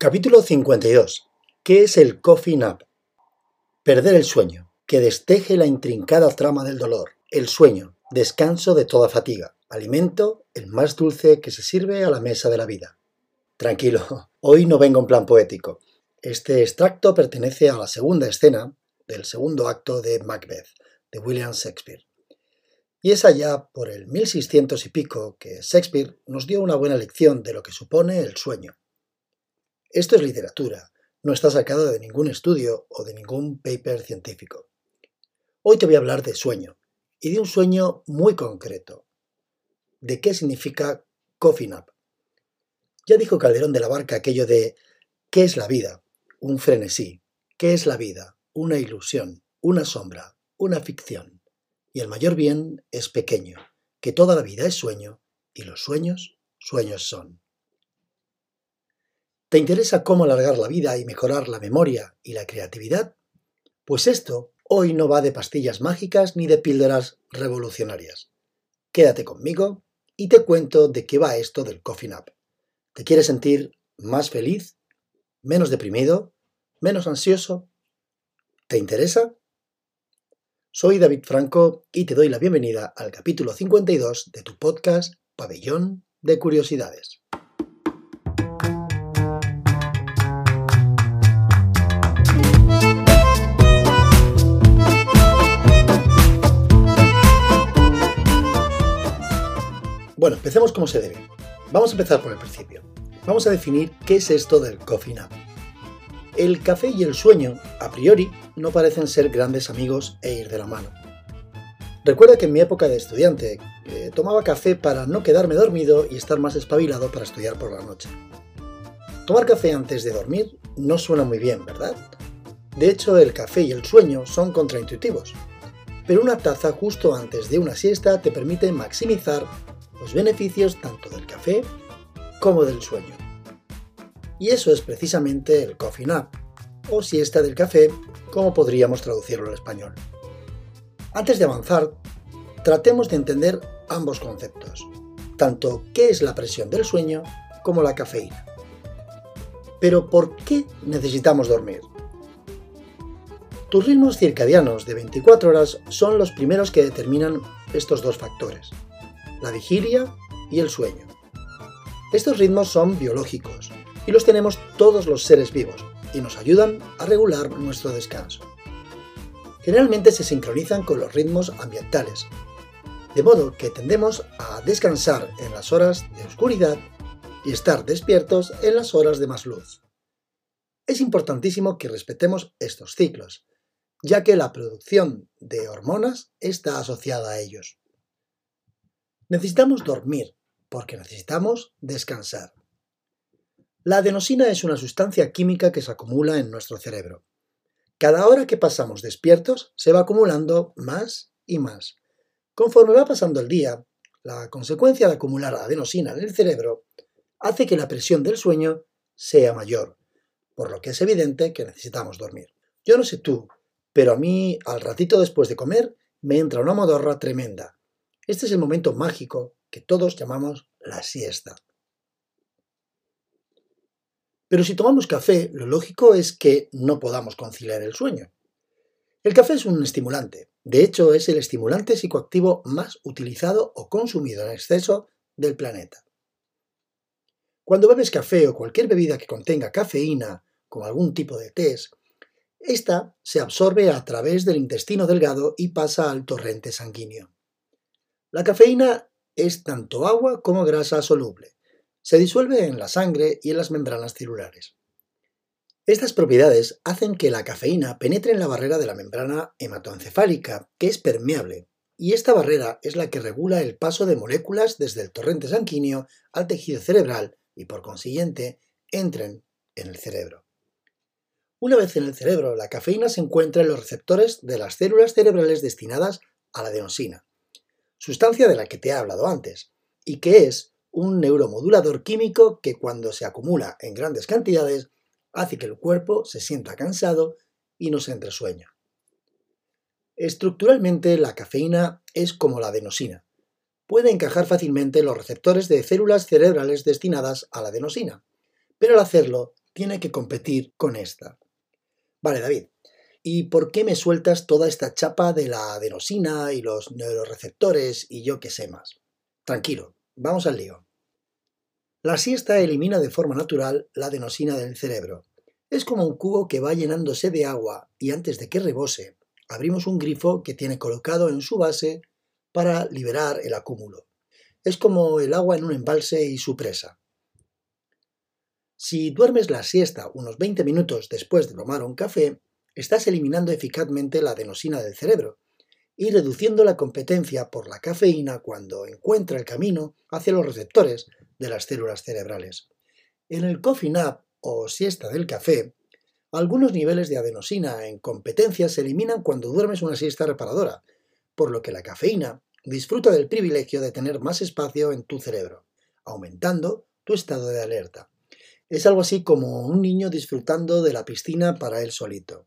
Capítulo 52. ¿Qué es el coffee nap? Perder el sueño, que desteje la intrincada trama del dolor. El sueño, descanso de toda fatiga. Alimento, el más dulce que se sirve a la mesa de la vida. Tranquilo, hoy no vengo en plan poético. Este extracto pertenece a la segunda escena del segundo acto de Macbeth, de William Shakespeare. Y es allá por el 1600 y pico que Shakespeare nos dio una buena lección de lo que supone el sueño esto es literatura, no está sacado de ningún estudio o de ningún paper científico. Hoy te voy a hablar de sueño, y de un sueño muy concreto. ¿De qué significa coffee nap? Ya dijo Calderón de la Barca aquello de ¿qué es la vida? Un frenesí. ¿Qué es la vida? Una ilusión, una sombra, una ficción. Y el mayor bien es pequeño, que toda la vida es sueño, y los sueños, sueños son. ¿Te interesa cómo alargar la vida y mejorar la memoria y la creatividad? Pues esto hoy no va de pastillas mágicas ni de píldoras revolucionarias. Quédate conmigo y te cuento de qué va esto del Coffee Nap. ¿Te quieres sentir más feliz? ¿Menos deprimido? ¿Menos ansioso? ¿Te interesa? Soy David Franco y te doy la bienvenida al capítulo 52 de tu podcast Pabellón de Curiosidades. Bueno, empecemos como se debe. Vamos a empezar por el principio. Vamos a definir qué es esto del coffee nap. El café y el sueño, a priori, no parecen ser grandes amigos e ir de la mano. Recuerda que en mi época de estudiante eh, tomaba café para no quedarme dormido y estar más espabilado para estudiar por la noche. Tomar café antes de dormir no suena muy bien, ¿verdad? De hecho, el café y el sueño son contraintuitivos. Pero una taza justo antes de una siesta te permite maximizar los beneficios tanto del café como del sueño. Y eso es precisamente el coffee nap, o siesta del café, como podríamos traducirlo al español. Antes de avanzar, tratemos de entender ambos conceptos, tanto qué es la presión del sueño como la cafeína. Pero ¿por qué necesitamos dormir? Tus ritmos circadianos de 24 horas son los primeros que determinan estos dos factores la vigilia y el sueño. Estos ritmos son biológicos y los tenemos todos los seres vivos y nos ayudan a regular nuestro descanso. Generalmente se sincronizan con los ritmos ambientales, de modo que tendemos a descansar en las horas de oscuridad y estar despiertos en las horas de más luz. Es importantísimo que respetemos estos ciclos, ya que la producción de hormonas está asociada a ellos. Necesitamos dormir porque necesitamos descansar. La adenosina es una sustancia química que se acumula en nuestro cerebro. Cada hora que pasamos despiertos se va acumulando más y más. Conforme va pasando el día, la consecuencia de acumular adenosina en el cerebro hace que la presión del sueño sea mayor, por lo que es evidente que necesitamos dormir. Yo no sé tú, pero a mí al ratito después de comer me entra una modorra tremenda este es el momento mágico que todos llamamos la siesta. Pero si tomamos café, lo lógico es que no podamos conciliar el sueño. El café es un estimulante, de hecho es el estimulante psicoactivo más utilizado o consumido en exceso del planeta. Cuando bebes café o cualquier bebida que contenga cafeína, como algún tipo de té, esta se absorbe a través del intestino delgado y pasa al torrente sanguíneo. La cafeína es tanto agua como grasa soluble. Se disuelve en la sangre y en las membranas celulares. Estas propiedades hacen que la cafeína penetre en la barrera de la membrana hematoencefálica, que es permeable, y esta barrera es la que regula el paso de moléculas desde el torrente sanguíneo al tejido cerebral y por consiguiente entren en el cerebro. Una vez en el cerebro, la cafeína se encuentra en los receptores de las células cerebrales destinadas a la adenosina, sustancia de la que te he hablado antes, y que es un neuromodulador químico que cuando se acumula en grandes cantidades hace que el cuerpo se sienta cansado y nos entre sueño. Estructuralmente la cafeína es como la adenosina. Puede encajar fácilmente en los receptores de células cerebrales destinadas a la adenosina, pero al hacerlo tiene que competir con esta. Vale, David, ¿y por qué me sueltas toda esta chapa de la adenosina y los neuroreceptores y yo qué sé más? Tranquilo, vamos al lío. La siesta elimina de forma natural la adenosina del cerebro. Es como un cubo que va llenándose de agua y antes de que rebose, abrimos un grifo que tiene colocado en su base para liberar el acúmulo. Es como el agua en un embalse y su presa. Si duermes la siesta unos 20 minutos después de tomar un café, estás eliminando eficazmente la adenosina del cerebro y reduciendo la competencia por la cafeína cuando encuentra el camino hacia los receptores de las células cerebrales. En el coffee nap o siesta del café, algunos niveles de adenosina en competencia se eliminan cuando duermes una siesta reparadora, por lo que la cafeína disfruta del privilegio de tener más espacio en tu cerebro, aumentando tu estado de alerta. Es algo así como un niño disfrutando de la piscina para él solito.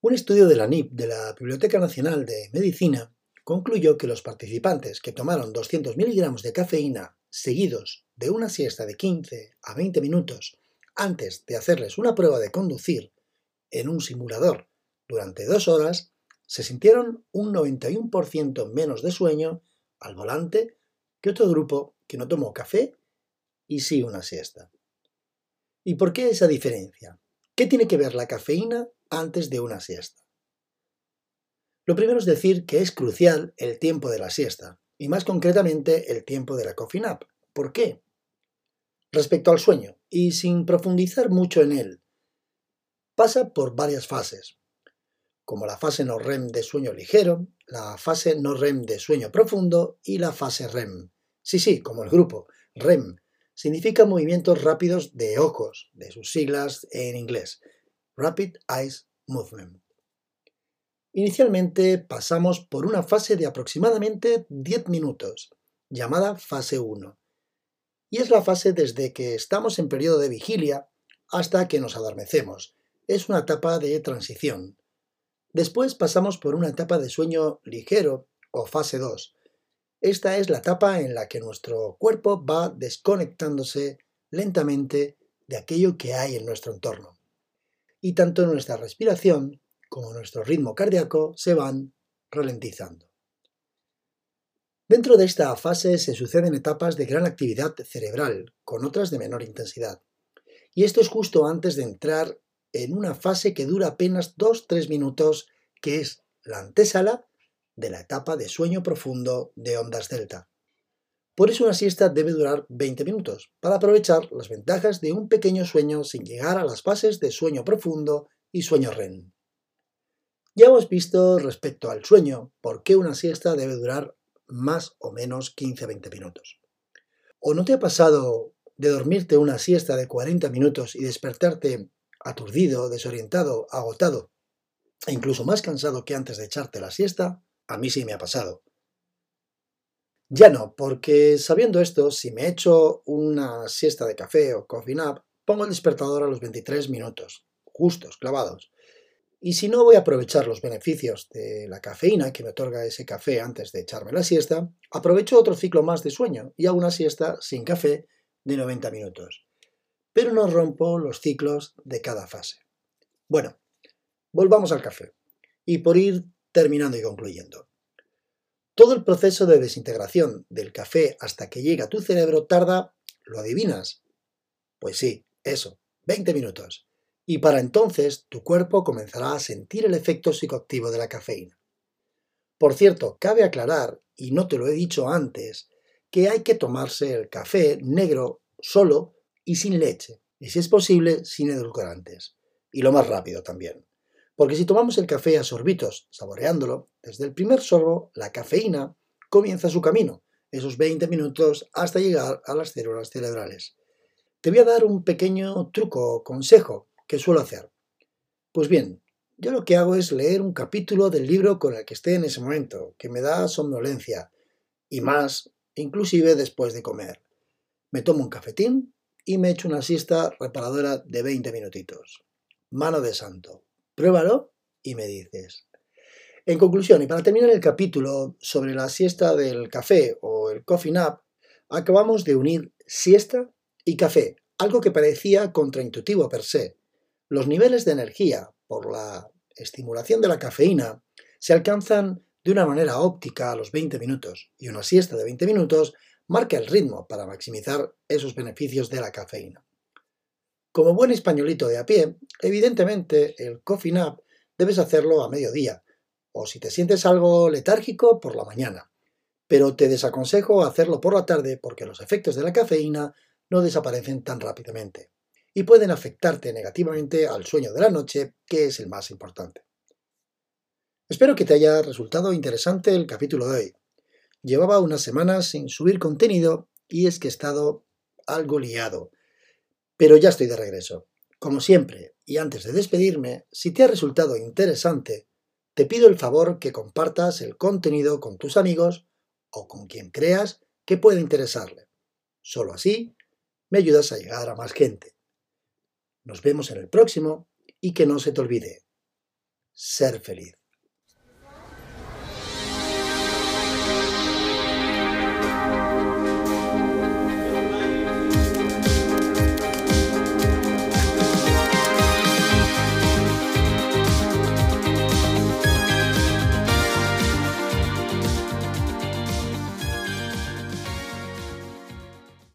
Un estudio de la NIP, de la Biblioteca Nacional de Medicina, concluyó que los participantes que tomaron 200 miligramos de cafeína seguidos de una siesta de 15 a 20 minutos antes de hacerles una prueba de conducir en un simulador durante dos horas, se sintieron un 91% menos de sueño al volante que otro grupo que no tomó café y sí una siesta. ¿Y por qué esa diferencia? ¿Qué tiene que ver la cafeína antes de una siesta? Lo primero es decir que es crucial el tiempo de la siesta, y más concretamente el tiempo de la coffee nap. ¿Por qué? Respecto al sueño, y sin profundizar mucho en él, pasa por varias fases, como la fase no REM de sueño ligero, la fase no REM de sueño profundo y la fase REM. Sí, sí, como el grupo, REM, significa movimientos rápidos de ojos, de sus siglas en inglés, Rapid Eyes Movement. Inicialmente pasamos por una fase de aproximadamente 10 minutos, llamada fase 1, y es la fase desde que estamos en periodo de vigilia hasta que nos adormecemos. Es una etapa de transición. Después pasamos por una etapa de sueño ligero o fase 2. Esta es la etapa en la que nuestro cuerpo va desconectándose lentamente de aquello que hay en nuestro entorno. Y tanto nuestra respiración como nuestro ritmo cardíaco se van ralentizando. Dentro de esta fase se suceden etapas de gran actividad cerebral, con otras de menor intensidad. Y esto es justo antes de entrar en una fase que dura apenas 2-3 minutos, que es la antesala de la etapa de sueño profundo de ondas delta. Por eso una siesta debe durar 20 minutos, para aprovechar las ventajas de un pequeño sueño sin llegar a las fases de sueño profundo y sueño REM. Ya hemos visto respecto al sueño por qué una siesta debe durar más o menos 15-20 minutos. ¿O no te ha pasado de dormirte una siesta de 40 minutos y despertarte aturdido, desorientado, agotado e incluso más cansado que antes de echarte la siesta? A mí sí me ha pasado. Ya no, porque sabiendo esto, si me echo una siesta de café o coffee nap, pongo el despertador a los 23 minutos, justos, clavados. Y si no voy a aprovechar los beneficios de la cafeína que me otorga ese café antes de echarme la siesta, aprovecho otro ciclo más de sueño y hago una siesta sin café de 90 minutos. Pero no rompo los ciclos de cada fase. Bueno, volvamos al café. Y por ir terminando y concluyendo. Todo el proceso de desintegración del café hasta que llega a tu cerebro tarda, ¿lo adivinas? Pues sí, eso, 20 minutos y para entonces tu cuerpo comenzará a sentir el efecto psicoactivo de la cafeína. Por cierto, cabe aclarar, y no te lo he dicho antes, que hay que tomarse el café negro solo y sin leche, y si es posible, sin edulcorantes. Y lo más rápido también. Porque si tomamos el café a sorbitos, saboreándolo, desde el primer sorbo, la cafeína comienza su camino, esos 20 minutos hasta llegar a las células cerebrales. Te voy a dar un pequeño truco o consejo ¿Qué suelo hacer? Pues bien, yo lo que hago es leer un capítulo del libro con el que esté en ese momento, que me da somnolencia, y más, inclusive después de comer. Me tomo un cafetín y me echo una siesta reparadora de 20 minutitos. Mano de santo. Pruébalo y me dices. En conclusión, y para terminar el capítulo sobre la siesta del café o el coffee nap, acabamos de unir siesta y café algo que parecía contraintuitivo per se. Los niveles de energía por la estimulación de la cafeína se alcanzan de una manera óptica a los 20 minutos y una siesta de 20 minutos marca el ritmo para maximizar esos beneficios de la cafeína. Como buen españolito de a pie, evidentemente el coffee nap debes hacerlo a mediodía, o si te sientes algo letárgico, por la mañana. Pero te desaconsejo hacerlo por la tarde porque los efectos de la cafeína no desaparecen tan rápidamente y pueden afectarte negativamente al sueño de la noche, que es el más importante. Espero que te haya resultado interesante el capítulo de hoy. Llevaba unas semanas sin subir contenido y es que he estado algo liado. Pero ya estoy de regreso. Como siempre, y antes de despedirme, si te ha resultado interesante, te pido el favor que compartas el contenido con tus amigos o con quien creas que pueda interesarle. Solo así me ayudas a llegar a más gente. Nos vemos en el próximo y que no se te olvide ser feliz.